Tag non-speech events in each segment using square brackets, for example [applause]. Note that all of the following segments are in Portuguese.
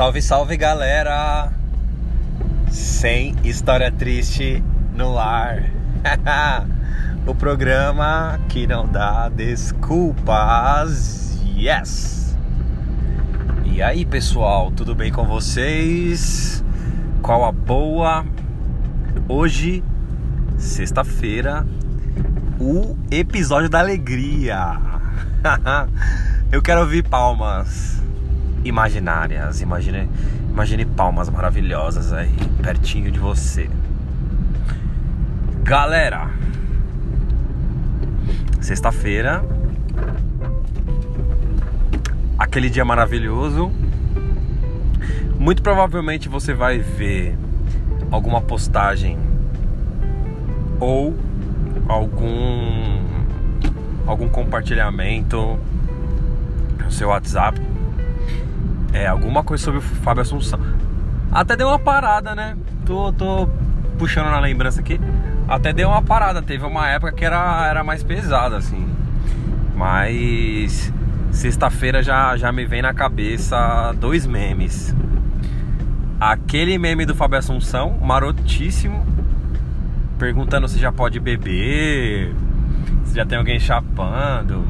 Salve, salve galera! Sem história triste no ar. [laughs] o programa que não dá desculpas. Yes! E aí, pessoal, tudo bem com vocês? Qual a boa? Hoje, sexta-feira, o episódio da alegria. [laughs] Eu quero ouvir palmas imaginárias. Imagine, imagine palmas maravilhosas aí, pertinho de você. Galera, sexta-feira, aquele dia maravilhoso. Muito provavelmente você vai ver alguma postagem ou algum algum compartilhamento no seu WhatsApp é, alguma coisa sobre o Fábio Assunção. Até deu uma parada, né? Tô, tô puxando na lembrança aqui. Até deu uma parada. Teve uma época que era, era mais pesada, assim. Mas sexta-feira já, já me vem na cabeça dois memes. Aquele meme do Fábio Assunção, marotíssimo, perguntando se já pode beber, se já tem alguém chapando.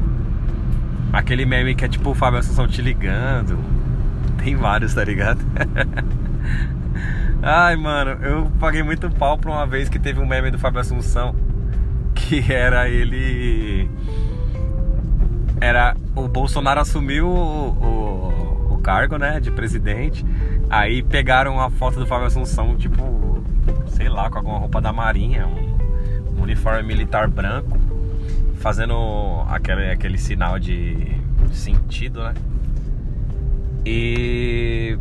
Aquele meme que é tipo o Fábio Assunção te ligando. Tem vários, tá ligado? [laughs] Ai, mano, eu paguei muito pau pra uma vez que teve um meme do Fábio Assunção que era ele. Era. O Bolsonaro assumiu o, o, o cargo, né, de presidente. Aí pegaram a foto do Fábio Assunção, tipo, sei lá, com alguma roupa da Marinha, um, um uniforme militar branco, fazendo aquele, aquele sinal de sentido, né? E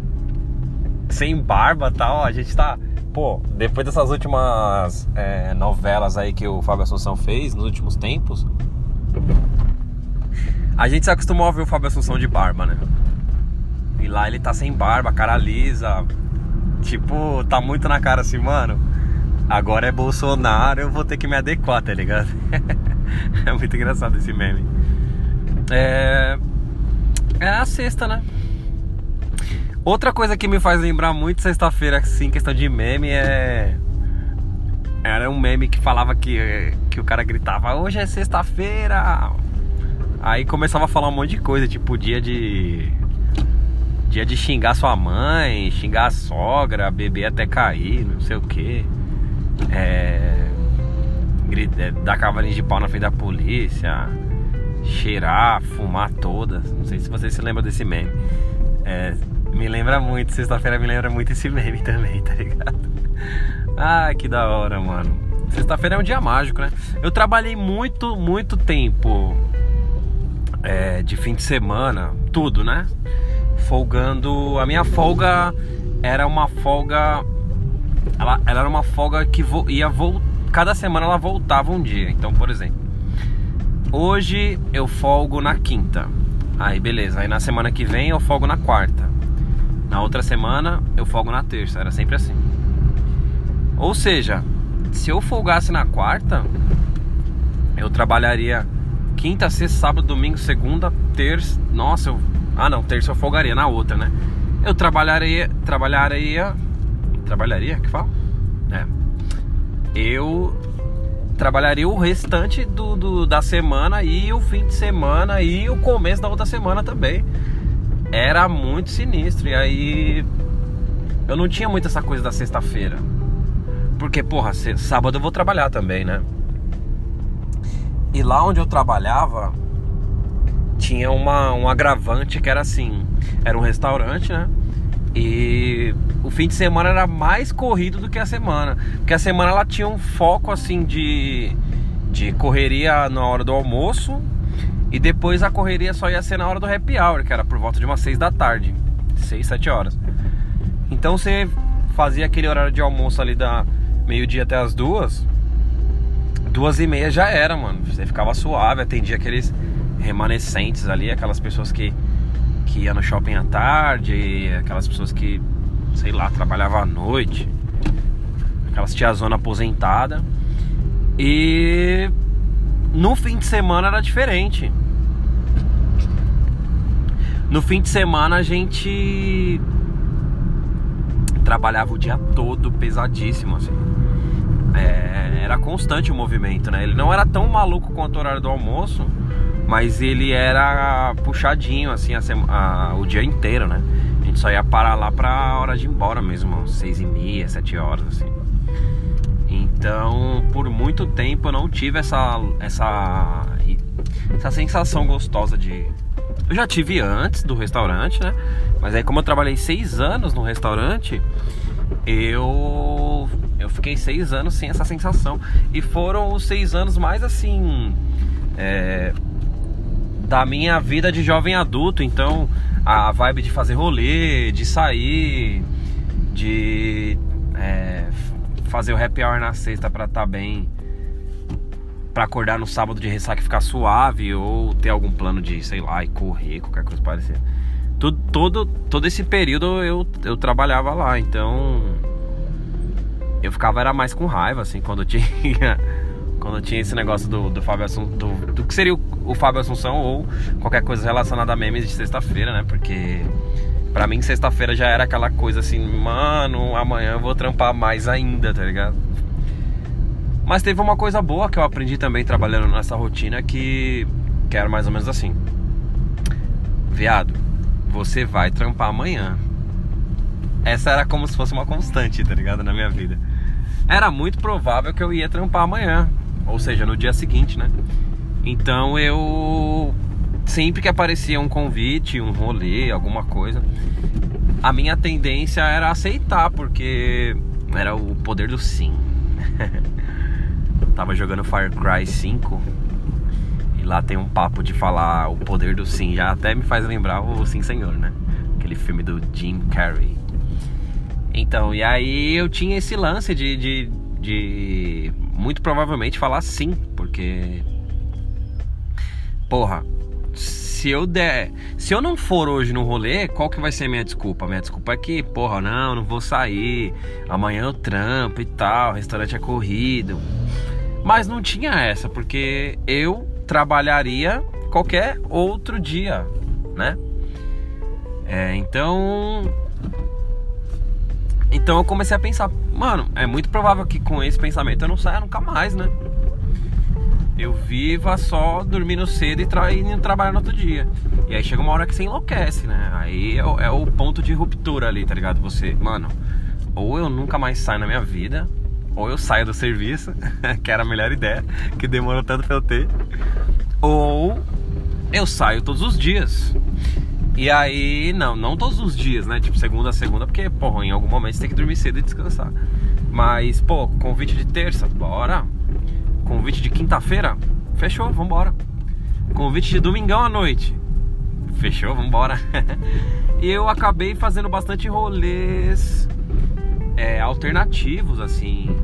sem barba tal, a gente tá. Pô, depois dessas últimas é, novelas aí que o Fábio Assunção fez nos últimos tempos, a gente se acostumou a ver o Fábio Assunção de barba, né? E lá ele tá sem barba, cara lisa. Tipo, tá muito na cara assim, mano. Agora é Bolsonaro, eu vou ter que me adequar, tá ligado? [laughs] é muito engraçado esse meme. É. É a sexta, né? Outra coisa que me faz lembrar muito sexta-feira, assim, questão de meme, é. Era um meme que falava que, que o cara gritava: Hoje é sexta-feira. Aí começava a falar um monte de coisa, tipo dia de. Dia de xingar sua mãe, xingar a sogra, beber até cair, não sei o que. É. é dar cavalinho de pau na frente da polícia. Cheirar, fumar todas. Não sei se você se lembra desse meme. É, me lembra muito, sexta-feira me lembra muito esse meme [laughs] também, tá ligado? Ai, que da hora, mano. Sexta-feira é um dia mágico, né? Eu trabalhei muito, muito tempo é, de fim de semana, tudo, né? Folgando. A minha folga era uma folga. Ela, ela era uma folga que vo, ia voltar. Cada semana ela voltava um dia. Então, por exemplo, hoje eu folgo na quinta. Aí, beleza. Aí na semana que vem eu folgo na quarta. Na outra semana eu folgo na terça, era sempre assim. Ou seja, se eu folgasse na quarta, eu trabalharia quinta, sexta, sábado, domingo, segunda, terça. Nossa, eu. Ah não, terça eu folgaria na outra, né? Eu trabalharia. Trabalharia. Trabalharia? Que fala? É. Eu trabalharia o restante do, do, da semana e o fim de semana e o começo da outra semana também era muito sinistro. E aí eu não tinha muito essa coisa da sexta-feira. Porque, porra, sábado eu vou trabalhar também, né? E lá onde eu trabalhava tinha uma, um agravante que era assim: era um restaurante, né? E o fim de semana era mais corrido do que a semana. Porque a semana ela tinha um foco assim de, de correria na hora do almoço e depois a correria só ia ser na hora do happy hour, que era por volta de umas 6 da tarde. 6, 7 horas. Então você fazia aquele horário de almoço ali da meio-dia até as duas. Duas e meia já era, mano. Você ficava suave, atendia aqueles remanescentes ali, aquelas pessoas que, que iam no shopping à tarde, aquelas pessoas que, sei lá, trabalhavam à noite, aquelas tiazona aposentada. E no fim de semana era diferente. No fim de semana a gente trabalhava o dia todo pesadíssimo, assim. É, era constante o movimento, né? Ele não era tão maluco quanto o horário do almoço, mas ele era puxadinho, assim, a, a, o dia inteiro, né? A gente só ia parar lá pra hora de ir embora mesmo, seis e meia, sete horas, assim. Então, por muito tempo eu não tive essa, essa, essa sensação gostosa de. Eu já tive antes do restaurante, né? Mas aí, como eu trabalhei seis anos no restaurante, eu eu fiquei seis anos sem essa sensação. E foram os seis anos mais assim. É, da minha vida de jovem adulto. Então, a vibe de fazer rolê, de sair, de é, fazer o happy hour na sexta pra estar tá bem. Pra acordar no sábado de ressaca e ficar suave, ou ter algum plano de, sei lá, e correr, qualquer coisa parecida. Todo, todo, todo esse período eu, eu trabalhava lá, então eu ficava era mais com raiva, assim, quando tinha [laughs] quando tinha esse negócio do, do Fábio Assunção, do, do, que seria o, o Fábio Assunção ou qualquer coisa relacionada a memes de sexta-feira, né? Porque pra mim sexta-feira já era aquela coisa assim, mano, amanhã eu vou trampar mais ainda, tá ligado? Mas teve uma coisa boa que eu aprendi também trabalhando nessa rotina que, que era mais ou menos assim. Viado, você vai trampar amanhã. Essa era como se fosse uma constante, tá ligado? Na minha vida. Era muito provável que eu ia trampar amanhã ou seja, no dia seguinte, né? Então eu sempre que aparecia um convite, um rolê, alguma coisa, a minha tendência era aceitar, porque era o poder do sim. [laughs] Tava jogando Far Cry 5 e lá tem um papo de falar o poder do sim, já até me faz lembrar o Sim Senhor, né? Aquele filme do Jim Carrey. Então, e aí eu tinha esse lance de, de, de muito provavelmente falar sim, porque porra, se eu der, se eu não for hoje no rolê, qual que vai ser minha desculpa? Minha desculpa é que, porra, não, não vou sair, amanhã eu trampo e tal, restaurante é corrido. Mas não tinha essa, porque eu trabalharia qualquer outro dia, né? É, então então eu comecei a pensar, mano, é muito provável que com esse pensamento eu não saia nunca mais, né? Eu viva só dormindo cedo e indo trabalhar no outro dia. E aí chega uma hora que você enlouquece, né? Aí é o, é o ponto de ruptura ali, tá ligado? Você, mano, ou eu nunca mais saio na minha vida, ou eu saio do serviço, [laughs] que era a melhor ideia, que demorou tanto pra eu ter, ou eu saio todos os dias. E aí, não, não todos os dias, né? Tipo, segunda a segunda, porque, porra, em algum momento você tem que dormir cedo e descansar. Mas, pô, convite de terça, bora. Convite de quinta-feira, fechou, vambora. Convite de domingão à noite, fechou, vambora. [laughs] e eu acabei fazendo bastante rolês é, alternativos, assim.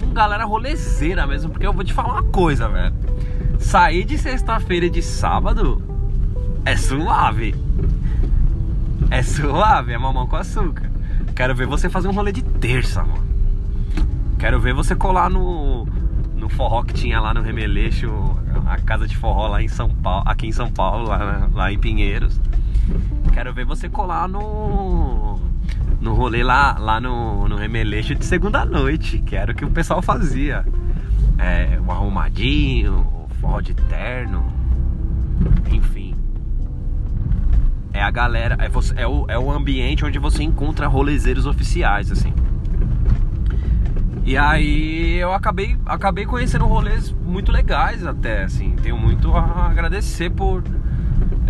Com galera rolezeira mesmo, porque eu vou te falar uma coisa, velho. Sair de sexta-feira e de sábado é suave. É suave, é mamão com açúcar. Quero ver você fazer um rolê de terça, mano. Quero ver você colar no, no forró que tinha lá no Remeleixo, a casa de forró lá em São Paulo, aqui em São Paulo, lá, lá em Pinheiros. Quero ver você colar no no rolê lá, lá no, no Remeleixo de segunda noite, que era o que o pessoal fazia. É, um arrumadinho, forró de terno, enfim é a galera, é, você, é, o, é o ambiente onde você encontra rolezeiros oficiais, assim. E aí eu acabei, acabei conhecendo rolês muito legais até, assim. Tenho muito a agradecer por.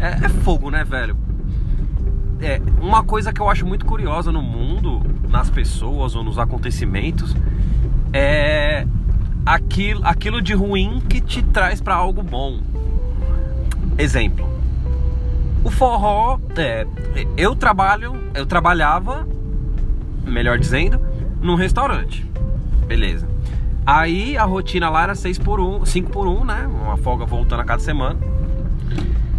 É, é fogo, né, velho? É, uma coisa que eu acho muito curiosa no mundo, nas pessoas ou nos acontecimentos, é aquilo, aquilo de ruim que te traz para algo bom. Exemplo o forró, é, eu trabalho, eu trabalhava, melhor dizendo, num restaurante. Beleza. Aí a rotina lá era 6 por 1, 5 por 1, né? Uma folga voltando a cada semana.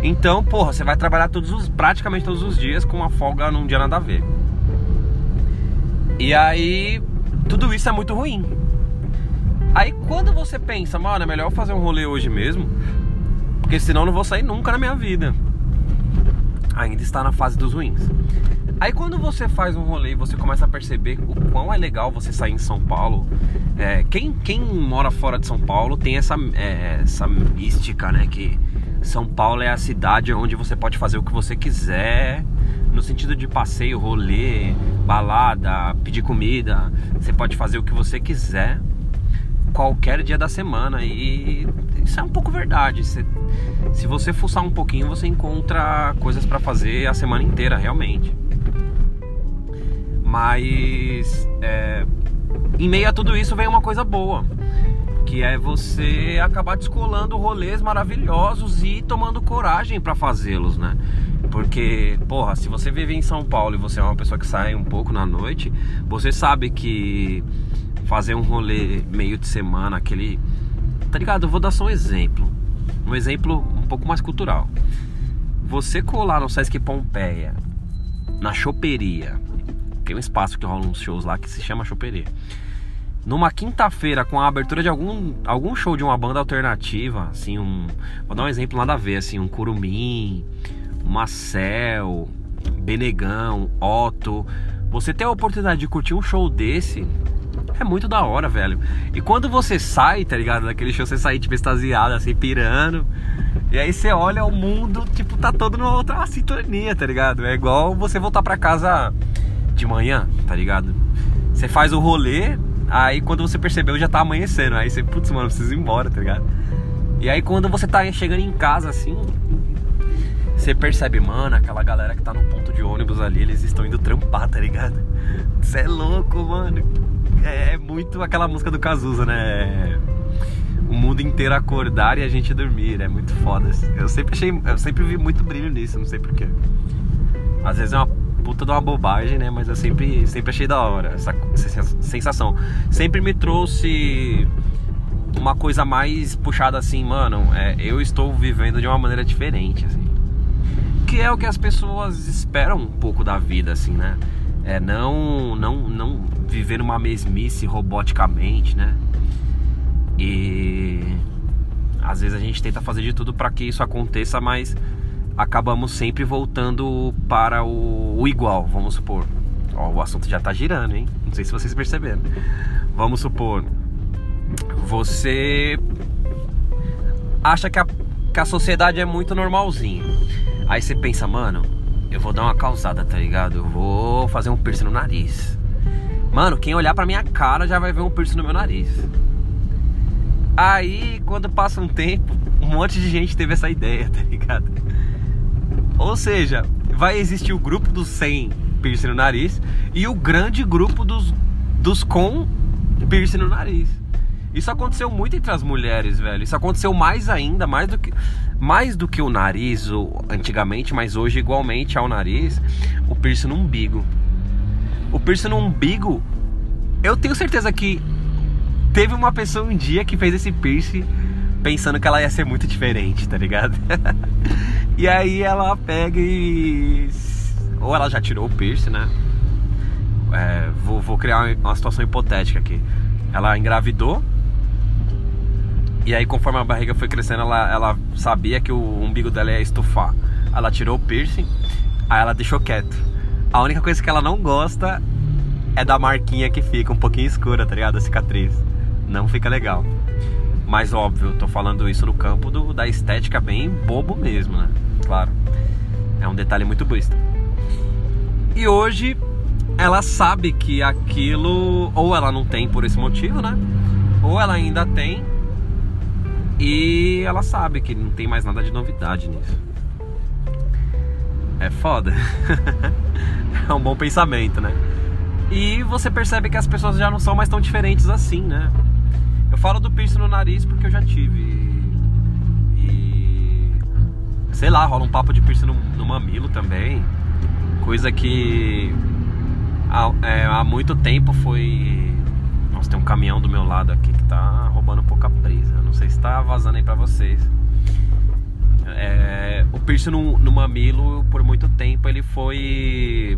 Então, porra, você vai trabalhar todos os, praticamente todos os dias com uma folga num dia nada a ver. E aí, tudo isso é muito ruim. Aí quando você pensa, mano, é melhor fazer um rolê hoje mesmo, porque senão eu não vou sair nunca na minha vida ainda está na fase dos ruins. Aí quando você faz um rolê você começa a perceber o quão é legal você sair em São Paulo, é, quem, quem mora fora de São Paulo tem essa, é, essa mística, né? Que São Paulo é a cidade onde você pode fazer o que você quiser, no sentido de passeio, rolê, balada, pedir comida, você pode fazer o que você quiser qualquer dia da semana e isso é um pouco verdade. Se, se você fuçar um pouquinho, você encontra coisas para fazer a semana inteira, realmente. Mas é, em meio a tudo isso vem uma coisa boa, que é você acabar descolando rolês maravilhosos e tomando coragem para fazê-los, né? Porque, porra, se você vive em São Paulo e você é uma pessoa que sai um pouco na noite, você sabe que fazer um rolê meio de semana, aquele. Tá ligado? Eu vou dar só um exemplo. Um exemplo um pouco mais cultural. Você colar no Sesc Pompeia, na choperia, tem um espaço que rola uns shows lá que se chama Choperia. Numa quinta-feira, com a abertura de algum, algum show de uma banda alternativa, assim, um. Vou dar um exemplo nada a ver, assim, um Curumim, Marcel, Benegão, Otto. Você ter a oportunidade de curtir um show desse é muito da hora, velho. E quando você sai, tá ligado? Daquele show, você sai, tipo, extasiado, assim, pirando. E aí você olha o mundo, tipo, tá todo numa outra sintonia, tá ligado? É igual você voltar pra casa de manhã, tá ligado? Você faz o rolê, aí quando você percebeu já tá amanhecendo. Aí você, putz, mano, preciso ir embora, tá ligado? E aí quando você tá chegando em casa assim, você percebe, mano, aquela galera que tá no ponto de ônibus ali, eles estão indo trampar, tá ligado? Você é louco, mano. É, é muito aquela música do Cazuza, né? O mundo inteiro acordar e a gente dormir, é muito foda. Eu sempre achei, eu sempre vi muito brilho nisso, não sei porquê. Às vezes é uma puta de uma bobagem, né? Mas eu sempre, sempre achei da hora essa, sensação. Sempre me trouxe uma coisa mais puxada assim, mano. É, eu estou vivendo de uma maneira diferente, assim. Que é o que as pessoas esperam um pouco da vida, assim, né? É não, não, não viver uma mesmice roboticamente, né? E às vezes a gente tenta fazer de tudo para que isso aconteça, mas acabamos sempre voltando para o, o igual, vamos supor. Ó, o assunto já está girando, hein? Não sei se vocês perceberam. Vamos supor, você acha que a, que a sociedade é muito normalzinha. Aí você pensa, mano, eu vou dar uma causada, tá ligado? Eu vou fazer um piercing no nariz. Mano, quem olhar pra minha cara já vai ver um piercing no meu nariz. Aí, quando passa um tempo, um monte de gente teve essa ideia, [laughs] tá ligado? Ou seja, vai existir o grupo dos 100 piercing no nariz e o grande grupo dos, dos com piercing no nariz. Isso aconteceu muito entre as mulheres, velho. Isso aconteceu mais ainda, mais do que mais do que o nariz o, antigamente, mas hoje igualmente ao nariz, o piercing no umbigo. O piercing no umbigo, eu tenho certeza que teve uma pessoa um dia que fez esse piercing pensando que ela ia ser muito diferente, tá ligado? [laughs] e aí ela pega e. Ou ela já tirou o piercing, né? É, vou, vou criar uma situação hipotética aqui. Ela engravidou. E aí, conforme a barriga foi crescendo, ela, ela sabia que o umbigo dela ia estufar. Ela tirou o piercing, aí ela deixou quieto. A única coisa que ela não gosta é da marquinha que fica um pouquinho escura, tá ligado? A cicatriz. Não fica legal. Mas óbvio, tô falando isso no campo do, da estética bem bobo mesmo, né? Claro. É um detalhe muito besta. E hoje ela sabe que aquilo ou ela não tem por esse motivo, né? Ou ela ainda tem e ela sabe que não tem mais nada de novidade nisso. É foda. [laughs] é um bom pensamento, né? E você percebe que as pessoas já não são mais tão diferentes assim, né? Falo do piercing no nariz porque eu já tive. E. Sei lá, rola um papo de piercing no, no mamilo também. Coisa que. Há, é, há muito tempo foi. Nossa, tem um caminhão do meu lado aqui que tá roubando um pouco a presa. Não sei se tá vazando aí pra vocês. É, o piercing no, no mamilo, por muito tempo, ele foi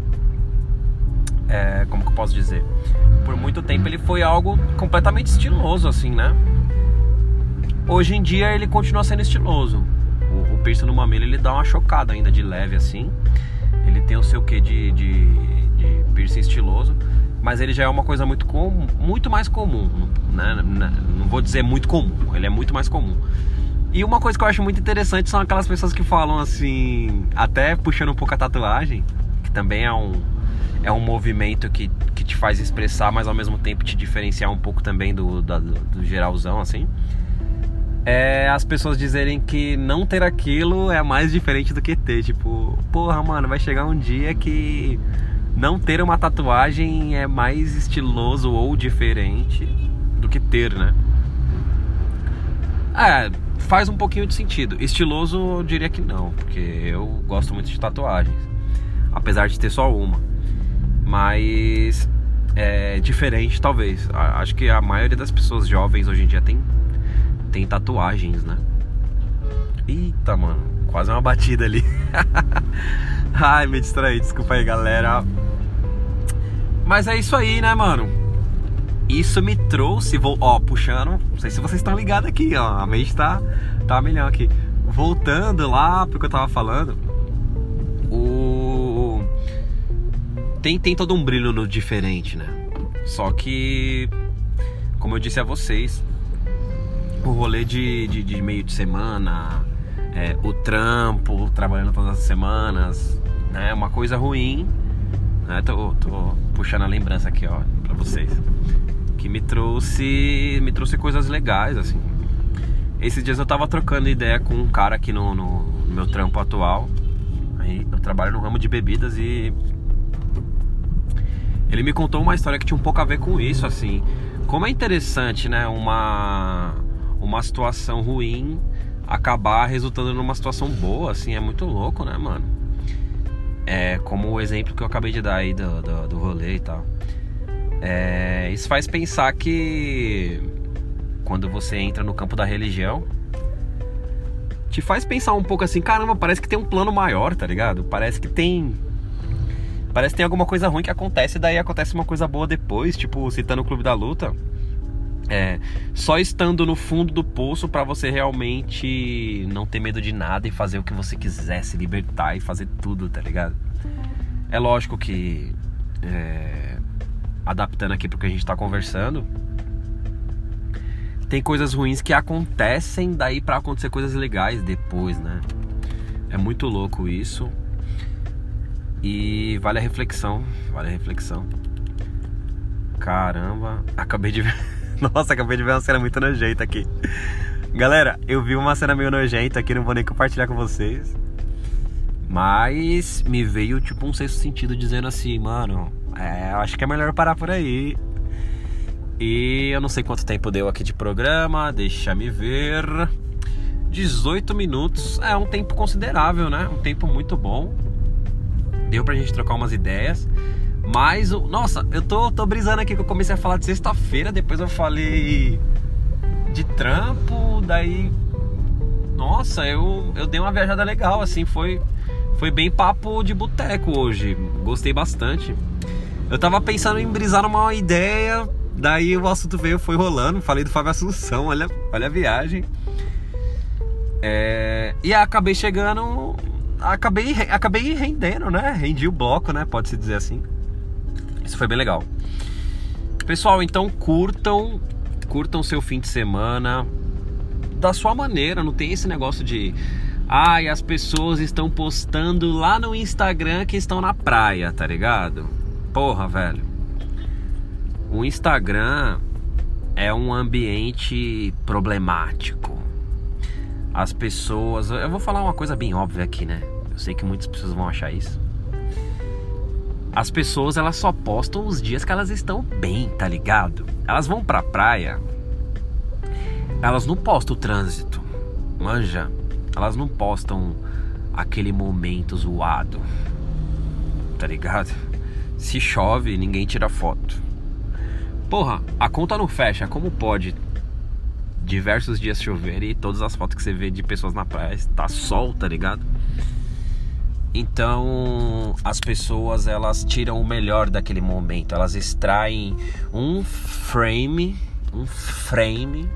é, como que eu posso dizer? Por muito tempo ele foi algo completamente estiloso, assim, né? Hoje em dia ele continua sendo estiloso. O, o piercing no mamilo ele dá uma chocada ainda de leve, assim. Ele tem o seu quê de, de, de piercing estiloso, mas ele já é uma coisa muito, com, muito mais comum, né? Não vou dizer muito comum, ele é muito mais comum. E uma coisa que eu acho muito interessante são aquelas pessoas que falam assim, até puxando um pouco a tatuagem, que também é um, é um movimento que, que te faz expressar, mas ao mesmo tempo te diferenciar um pouco também do, do, do geralzão, assim. É as pessoas dizerem que não ter aquilo é mais diferente do que ter. Tipo, porra, mano, vai chegar um dia que não ter uma tatuagem é mais estiloso ou diferente do que ter, né? É, faz um pouquinho de sentido. Estiloso eu diria que não, porque eu gosto muito de tatuagens. Apesar de ter só uma. Mas é diferente talvez. Acho que a maioria das pessoas jovens hoje em dia tem, tem tatuagens, né? Eita, mano, quase uma batida ali. [laughs] Ai, me distraí, desculpa aí, galera. Mas é isso aí, né, mano? Isso me trouxe, vou, ó, puxando, não sei se vocês estão ligados aqui, ó, a mente tá, tá milhão aqui. Voltando lá pro que eu tava falando, Tem, tem todo um brilho no diferente, né? Só que, como eu disse a vocês, o rolê de, de, de meio de semana, é, o trampo, trabalhando todas as semanas, né? É uma coisa ruim. Né? Tô, tô puxando a lembrança aqui, ó, pra vocês. Que me trouxe. Me trouxe coisas legais, assim. Esses dias eu tava trocando ideia com um cara aqui no, no, meu trampo atual. Aí eu trabalho no ramo de bebidas e. Ele me contou uma história que tinha um pouco a ver com isso, assim. Como é interessante, né? Uma, uma situação ruim acabar resultando numa situação boa, assim, é muito louco, né, mano? É como o exemplo que eu acabei de dar aí do, do, do rolê e tal. É, isso faz pensar que quando você entra no campo da religião, te faz pensar um pouco assim, caramba, parece que tem um plano maior, tá ligado? Parece que tem. Parece que tem alguma coisa ruim que acontece, e daí acontece uma coisa boa depois, tipo, citando o Clube da Luta. É, só estando no fundo do poço para você realmente não ter medo de nada e fazer o que você quiser, se libertar e fazer tudo, tá ligado? É lógico que é, adaptando aqui porque a gente tá conversando, tem coisas ruins que acontecem daí para acontecer coisas legais depois, né? É muito louco isso. E vale a reflexão, vale a reflexão. Caramba, acabei de ver [laughs] Nossa, acabei de ver uma cena muito nojenta aqui. Galera, eu vi uma cena meio nojenta aqui, não vou nem compartilhar com vocês. Mas me veio tipo um sexto sentido dizendo assim, mano, é, acho que é melhor parar por aí. E eu não sei quanto tempo deu aqui de programa, deixa me ver. 18 minutos é um tempo considerável, né? Um tempo muito bom. Deu pra gente trocar umas ideias. Mas, nossa, eu tô, tô brisando aqui que eu comecei a falar de sexta-feira, depois eu falei de trampo, daí. Nossa, eu, eu dei uma viajada legal, assim, foi, foi bem papo de boteco hoje. Gostei bastante. Eu tava pensando em brisar numa ideia, daí o assunto veio, foi rolando. Falei do Fábio Assunção, olha, olha a viagem. É, e acabei chegando. Acabei, acabei rendendo, né? Rendi o bloco, né? Pode-se dizer assim. Isso foi bem legal. Pessoal, então curtam, curtam seu fim de semana da sua maneira, não tem esse negócio de ai, as pessoas estão postando lá no Instagram que estão na praia, tá ligado? Porra, velho. O Instagram é um ambiente problemático. As pessoas, eu vou falar uma coisa bem óbvia aqui, né? Eu sei que muitas pessoas vão achar isso as pessoas elas só postam os dias que elas estão bem, tá ligado? Elas vão pra praia, elas não postam o trânsito, manja. Elas não postam aquele momento zoado, tá ligado? Se chove, ninguém tira foto. Porra, a conta não fecha, como pode diversos dias chover e todas as fotos que você vê de pessoas na praia tá sol, tá ligado? Então as pessoas elas tiram o melhor daquele momento, elas extraem um frame, um frame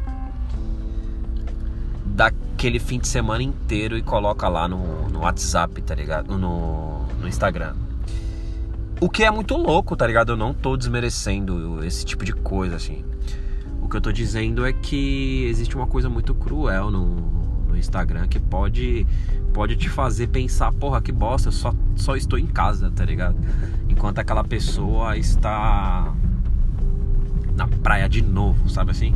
daquele fim de semana inteiro e coloca lá no, no WhatsApp, tá ligado? No, no Instagram. O que é muito louco, tá ligado? Eu não tô desmerecendo esse tipo de coisa, assim. O que eu tô dizendo é que existe uma coisa muito cruel no, no Instagram que pode pode te fazer pensar, porra, que bosta, eu só, só estou em casa, tá ligado? [laughs] Enquanto aquela pessoa está na praia de novo, sabe assim?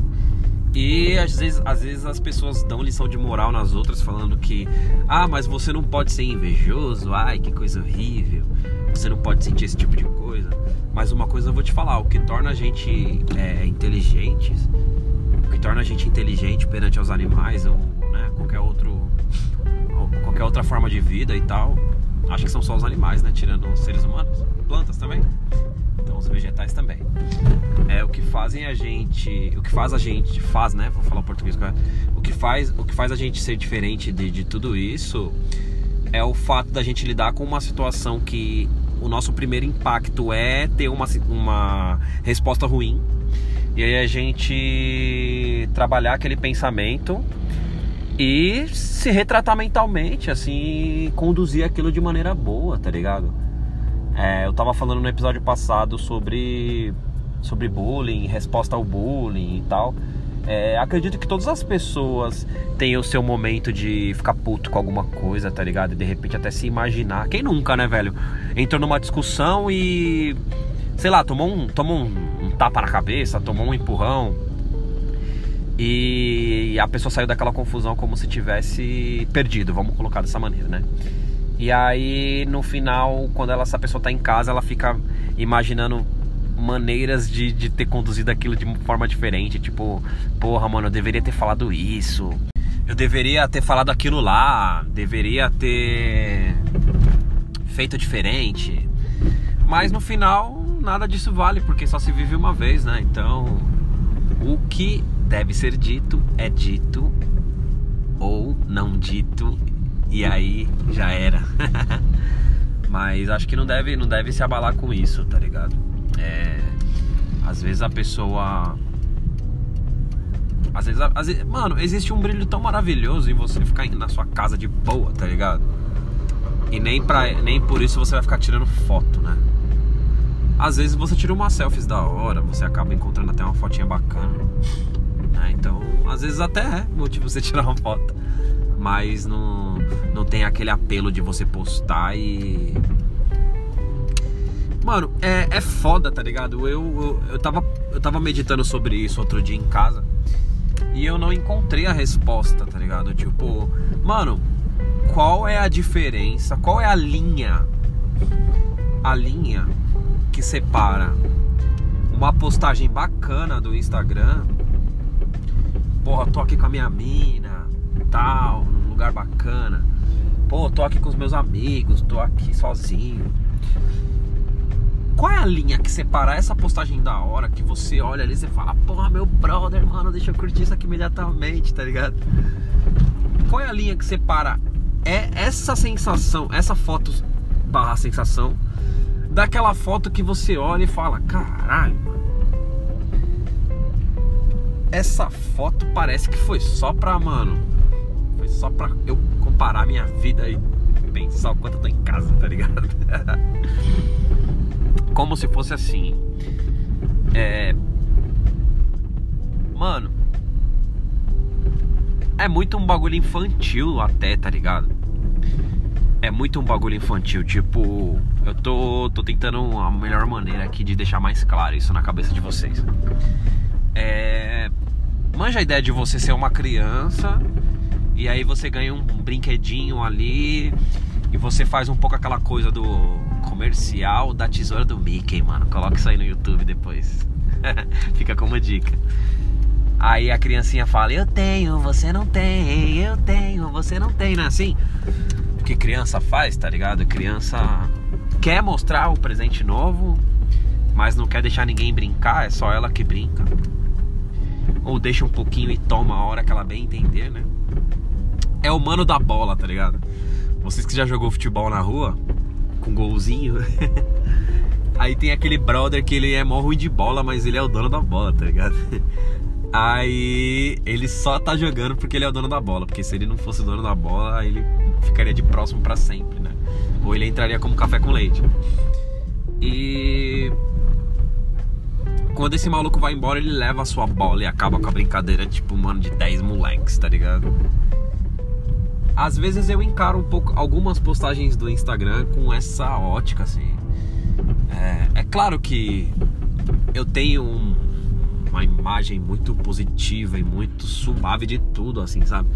E às vezes, às vezes as pessoas dão lição de moral nas outras, falando que, ah, mas você não pode ser invejoso, ai, que coisa horrível, você não pode sentir esse tipo de coisa. Mas uma coisa eu vou te falar: o que torna a gente é, inteligentes, o que torna a gente inteligente perante aos animais ou né, qualquer outro, qualquer outra forma de vida e tal, acho que são só os animais, né? Tirando os seres humanos, plantas também os vegetais também. É o que fazem a gente, o que faz a gente, faz, né? Vou falar o português, o que faz, o que faz a gente ser diferente de, de tudo isso é o fato da gente lidar com uma situação que o nosso primeiro impacto é ter uma, uma resposta ruim e aí a gente trabalhar aquele pensamento e se retratar mentalmente, assim, conduzir aquilo de maneira boa, tá ligado? É, eu tava falando no episódio passado sobre, sobre bullying, resposta ao bullying e tal. É, acredito que todas as pessoas têm o seu momento de ficar puto com alguma coisa, tá ligado? E de repente até se imaginar. Quem nunca, né, velho? Entrou numa discussão e. Sei lá, tomou um, tomou um, um tapa na cabeça, tomou um empurrão. E a pessoa saiu daquela confusão como se tivesse perdido, vamos colocar dessa maneira, né? E aí no final, quando ela, essa pessoa tá em casa, ela fica imaginando maneiras de, de ter conduzido aquilo de forma diferente. Tipo, porra, mano, eu deveria ter falado isso. Eu deveria ter falado aquilo lá. Deveria ter feito diferente. Mas no final, nada disso vale, porque só se vive uma vez, né? Então, o que deve ser dito é dito ou não dito e aí já era. [laughs] Mas acho que não deve, não deve se abalar com isso, tá ligado? É, às vezes a pessoa. Às vezes, às vezes, Mano, existe um brilho tão maravilhoso em você ficar na sua casa de boa, tá ligado? E nem, pra, nem por isso você vai ficar tirando foto, né? Às vezes você tira uma selfies da hora, você acaba encontrando até uma fotinha bacana. Né? Então, às vezes até é motivo você [laughs] tirar uma foto mas não, não tem aquele apelo de você postar e. Mano, é, é foda, tá ligado? Eu, eu, eu, tava, eu tava meditando sobre isso outro dia em casa e eu não encontrei a resposta, tá ligado? Tipo, mano, qual é a diferença? Qual é a linha? A linha que separa uma postagem bacana do Instagram. Porra, tô aqui com a minha mina, tal, num lugar bacana. Pô, tô aqui com os meus amigos, tô aqui sozinho. Qual é a linha que separa essa postagem da hora que você olha ali e fala, porra, meu brother, mano, deixa eu curtir isso aqui imediatamente, tá ligado? Qual é a linha que separa é essa sensação, essa foto barra sensação, daquela foto que você olha e fala, caralho, mano, essa foto parece que foi só pra, mano, só pra eu comparar minha vida e pensar o quanto eu tô em casa, tá ligado? [laughs] Como se fosse assim. É. Mano. É muito um bagulho infantil até, tá ligado? É muito um bagulho infantil, tipo, eu tô, tô tentando a melhor maneira aqui de deixar mais claro isso na cabeça de vocês. É. Manja a ideia de você ser uma criança e aí você ganha um brinquedinho ali e você faz um pouco aquela coisa do comercial da tesoura do Mickey, mano. Coloca isso aí no YouTube depois. [laughs] Fica como dica. Aí a criancinha fala: Eu tenho, você não tem, eu tenho, você não tem, não é assim? O que criança faz, tá ligado? Criança quer mostrar o presente novo, mas não quer deixar ninguém brincar, é só ela que brinca. Ou deixa um pouquinho e toma a hora que ela bem entender, né? é o mano da bola, tá ligado? Vocês que já jogou futebol na rua, com golzinho. [laughs] Aí tem aquele brother que ele é mó ruim de bola, mas ele é o dono da bola, tá ligado? [laughs] Aí ele só tá jogando porque ele é o dono da bola. Porque se ele não fosse o dono da bola, ele ficaria de próximo para sempre, né? Ou ele entraria como café com leite. E quando esse maluco vai embora, ele leva a sua bola e acaba com a brincadeira, tipo, mano, de 10 moleques, tá ligado? Às vezes eu encaro um pouco algumas postagens do Instagram com essa ótica, assim. É, é claro que eu tenho um, uma imagem muito positiva e muito suave de tudo, assim, sabe?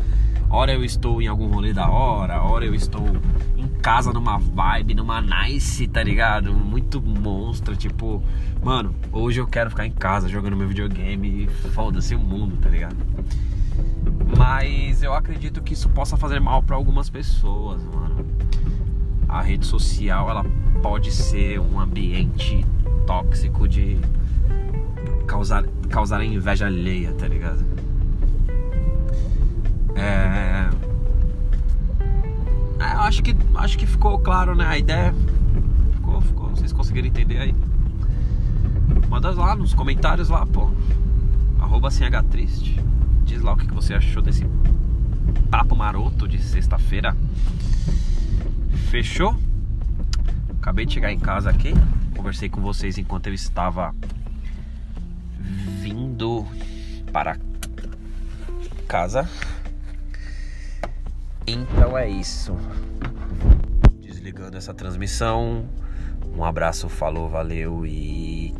Ora eu estou em algum rolê da hora, ora eu estou em casa numa vibe, numa nice, tá ligado? Muito monstro, tipo, mano, hoje eu quero ficar em casa jogando meu videogame e foda-se o mundo, tá ligado? Mas eu acredito que isso possa fazer mal para algumas pessoas, mano. A rede social, ela pode ser um ambiente tóxico de causar, causar inveja alheia, tá ligado? É... é... Eu acho que, acho que ficou claro, né? A ideia ficou, ficou. Não sei se conseguiram entender aí. Manda lá nos comentários lá, pô. Arroba sem H triste. Diz lá o que você achou desse papo maroto de sexta-feira. Fechou? Acabei de chegar em casa aqui. Conversei com vocês enquanto eu estava vindo para casa. Então é isso. Desligando essa transmissão. Um abraço, falou, valeu e